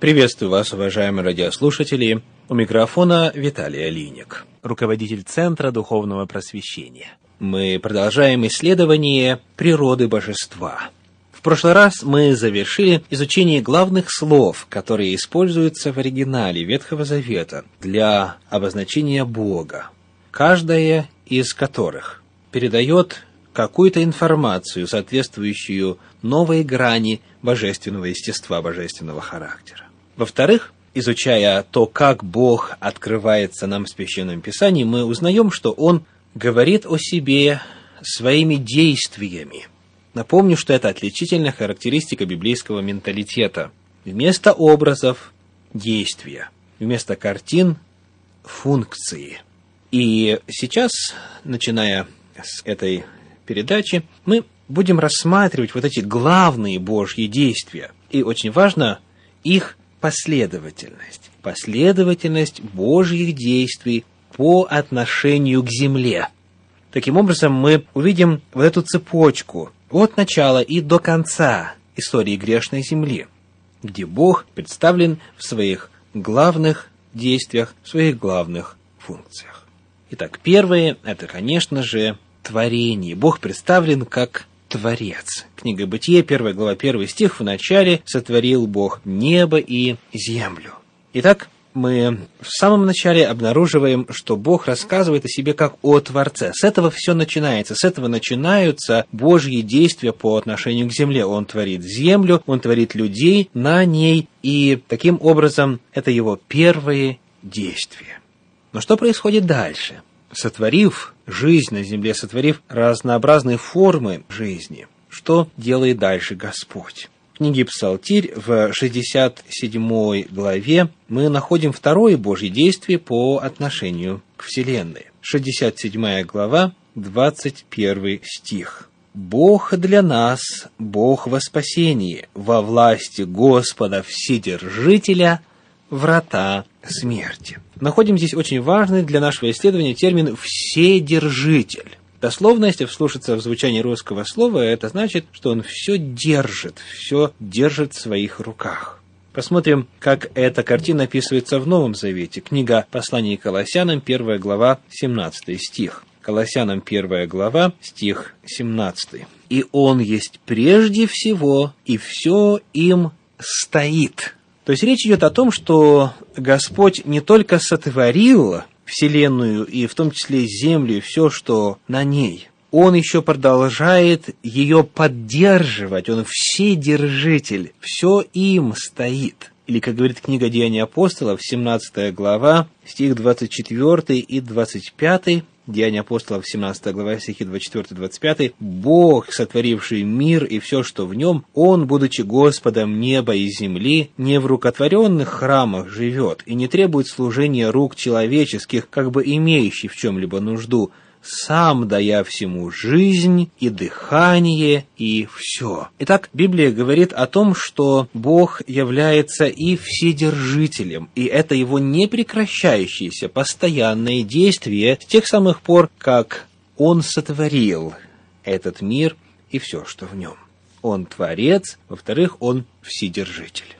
Приветствую вас, уважаемые радиослушатели. У микрофона Виталий Алиник, руководитель Центра Духовного Просвещения. Мы продолжаем исследование природы божества. В прошлый раз мы завершили изучение главных слов, которые используются в оригинале Ветхого Завета для обозначения Бога, каждая из которых передает какую-то информацию, соответствующую новой грани божественного естества, божественного характера. Во-вторых, изучая то, как Бог открывается нам в Священном Писании, мы узнаем, что Он говорит о себе своими действиями. Напомню, что это отличительная характеристика библейского менталитета. Вместо образов – действия, вместо картин – функции. И сейчас, начиная с этой передачи, мы будем рассматривать вот эти главные Божьи действия. И очень важно их последовательность. Последовательность Божьих действий по отношению к земле. Таким образом, мы увидим вот эту цепочку от начала и до конца истории грешной земли, где Бог представлен в своих главных действиях, в своих главных функциях. Итак, первое – это, конечно же, творение. Бог представлен как Творец. Книга Бытие, 1 глава, 1 стих, в начале сотворил Бог небо и землю. Итак, мы в самом начале обнаруживаем, что Бог рассказывает о себе как о Творце. С этого все начинается, с этого начинаются Божьи действия по отношению к земле. Он творит землю, Он творит людей на ней, и таким образом это Его первые действия. Но что происходит дальше? Сотворив жизнь на земле, сотворив разнообразные формы жизни, что делает дальше Господь? В книге Псалтирь в 67 главе мы находим второе Божье действие по отношению к Вселенной. 67 глава, 21 стих. «Бог для нас, Бог во спасении, во власти Господа Вседержителя, врата смерти. Находим здесь очень важный для нашего исследования термин «вседержитель». Дословно, если вслушаться в звучание русского слова, это значит, что он все держит, все держит в своих руках. Посмотрим, как эта картина описывается в Новом Завете. Книга Послания Колоссянам, 1 глава, 17 стих. Колоссянам 1 глава, стих 17. «И Он есть прежде всего, и все им стоит». То есть речь идет о том, что Господь не только сотворил Вселенную и в том числе Землю и все, что на ней, он еще продолжает ее поддерживать, он вседержитель, все им стоит. Или, как говорит книга Деяний апостолов, 17 глава, стих 24 и 25, Деяния апостолов, 17 глава, стихи 24-25, «Бог, сотворивший мир и все, что в нем, Он, будучи Господом неба и земли, не в рукотворенных храмах живет и не требует служения рук человеческих, как бы имеющий в чем-либо нужду, сам дая всему жизнь и дыхание и все. Итак, Библия говорит о том, что Бог является и вседержителем, и это его непрекращающееся постоянное действие с тех самых пор, как Он сотворил этот мир и все, что в нем. Он творец, во-вторых, он вседержитель.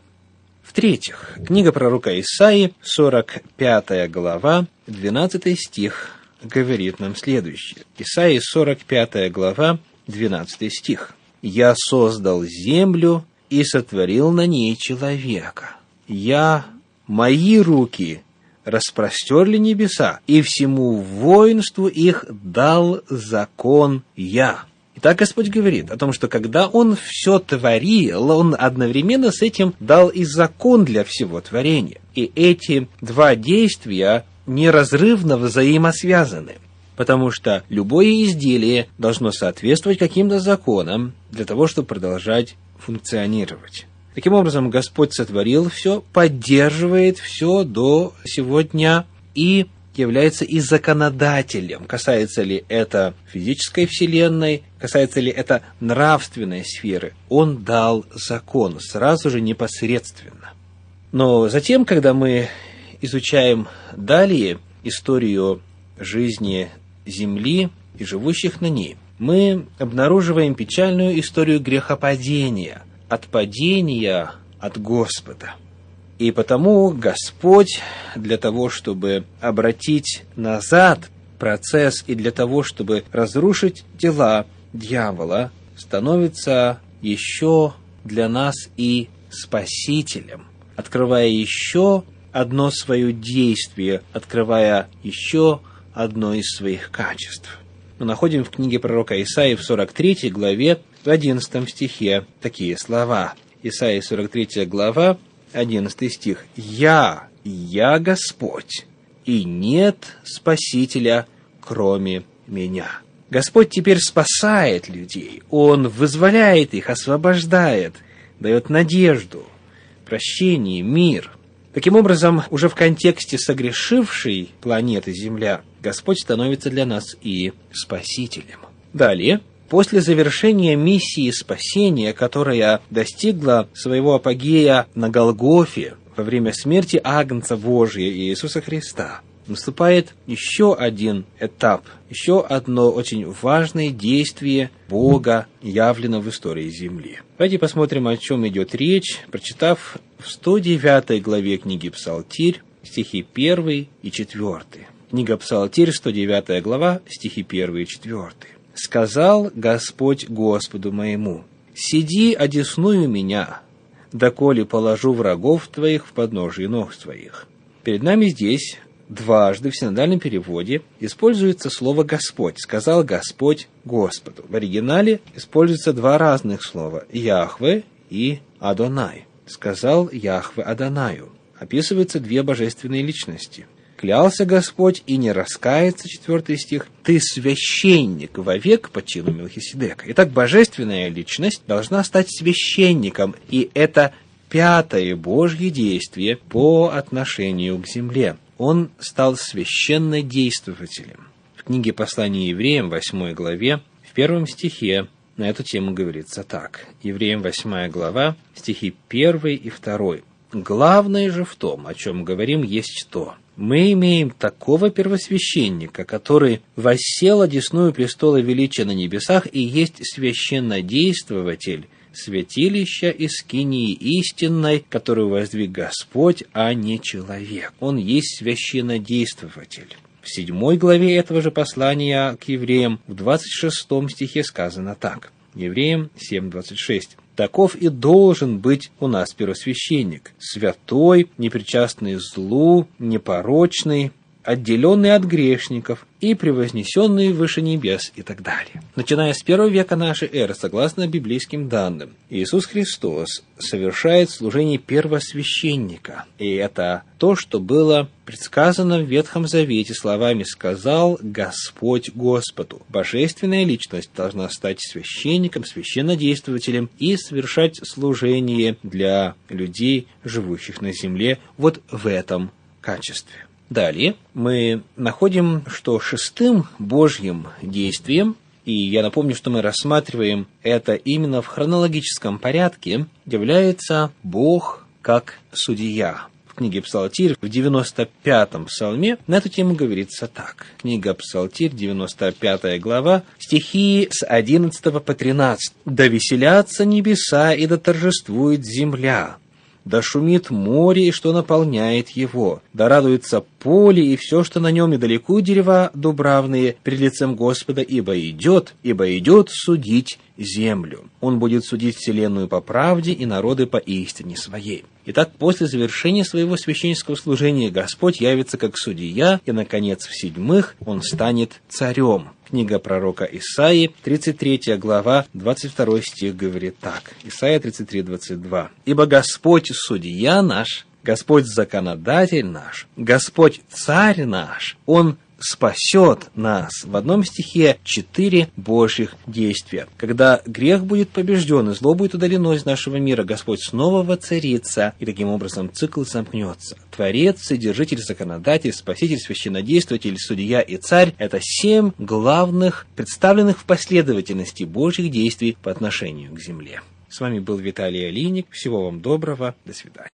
В-третьих, книга пророка Исаии, 45 глава, 12 стих говорит нам следующее. Исаии 45 глава, 12 стих. «Я создал землю и сотворил на ней человека. Я, мои руки распростерли небеса, и всему воинству их дал закон я». Итак, Господь говорит о том, что когда Он все творил, Он одновременно с этим дал и закон для всего творения. И эти два действия неразрывно взаимосвязаны, потому что любое изделие должно соответствовать каким-то законам для того, чтобы продолжать функционировать. Таким образом, Господь сотворил все, поддерживает все до сегодня и является и законодателем. Касается ли это физической вселенной, касается ли это нравственной сферы. Он дал закон сразу же непосредственно. Но затем, когда мы изучаем далее историю жизни Земли и живущих на ней, мы обнаруживаем печальную историю грехопадения, отпадения от Господа. И потому Господь для того, чтобы обратить назад процесс и для того, чтобы разрушить дела дьявола, становится еще для нас и спасителем, открывая еще одно свое действие, открывая еще одно из своих качеств. Мы находим в книге пророка Исаии в 43 главе, в 11 стихе такие слова. Исаии 43 глава, 11 стих. «Я, я Господь, и нет Спасителя, кроме меня». Господь теперь спасает людей, Он вызволяет их, освобождает, дает надежду, прощение, мир. Таким образом, уже в контексте согрешившей планеты Земля, Господь становится для нас и Спасителем. Далее, после завершения миссии спасения, которая достигла своего апогея на Голгофе во время смерти Агнца Божия Иисуса Христа, наступает еще один этап, еще одно очень важное действие Бога, явлено в истории Земли. Давайте посмотрим, о чем идет речь, прочитав в 109 главе книги Псалтирь стихи 1 и 4. Книга Псалтирь, 109 глава, стихи 1 и 4. «Сказал Господь Господу моему, «Сиди, одесную меня, доколе положу врагов твоих в подножие ног твоих». Перед нами здесь дважды в синодальном переводе используется слово «Господь». Сказал Господь Господу. В оригинале используются два разных слова «Яхве» и «Адонай». Сказал Яхве Адонаю. Описываются две божественные личности. Клялся Господь и не раскается, четвертый стих, ты священник вовек по чину Мелхиседека. Итак, божественная личность должна стать священником, и это пятое Божье действие по отношению к земле он стал священнодействователем. В книге послания евреям, 8 главе, в первом стихе на эту тему говорится так. Евреям 8 глава, стихи 1 и 2. Главное же в том, о чем говорим, есть то. Мы имеем такого первосвященника, который воссел одесную престола величия на небесах и есть священнодействователь святилища и скинии истинной, которую воздвиг Господь, а не человек. Он есть священнодействователь. В седьмой главе этого же послания к евреям в 26 стихе сказано так. Евреям 7.26. Таков и должен быть у нас первосвященник, святой, непричастный злу, непорочный, отделенный от грешников и превознесенный выше небес и так далее. Начиная с первого века нашей эры, согласно библейским данным, Иисус Христос совершает служение первосвященника. И это то, что было предсказано в Ветхом Завете словами «сказал Господь Господу». Божественная личность должна стать священником, священнодействователем и совершать служение для людей, живущих на земле, вот в этом качестве. Далее мы находим, что шестым Божьим действием, и я напомню, что мы рассматриваем это именно в хронологическом порядке, является Бог как судья. В книге Псалтирь в 95-м псалме на эту тему говорится так. Книга Псалтирь, 95 глава, стихи с 11 по 13. «Да веселятся небеса и да торжествует земля, да шумит море и что наполняет его, да радуется поле и все, что на нем, и далеко дерева дубравные перед лицем Господа, ибо идет, ибо идет судить землю. Он будет судить вселенную по правде и народы по истине своей. Итак, после завершения своего священнического служения Господь явится как судья, и, наконец, в седьмых он станет царем. Книга пророка Исаии, 33 глава, 22 стих говорит так. Исаия 33, 22. «Ибо Господь судья наш, Господь законодатель наш, Господь царь наш, Он спасет нас. В одном стихе четыре Божьих действия. Когда грех будет побежден и зло будет удалено из нашего мира, Господь снова воцарится, и таким образом цикл замкнется. Творец, Содержитель, Законодатель, Спаситель, Священнодействователь, Судья и Царь – это семь главных, представленных в последовательности Божьих действий по отношению к земле. С вами был Виталий Алиник. Всего вам доброго. До свидания.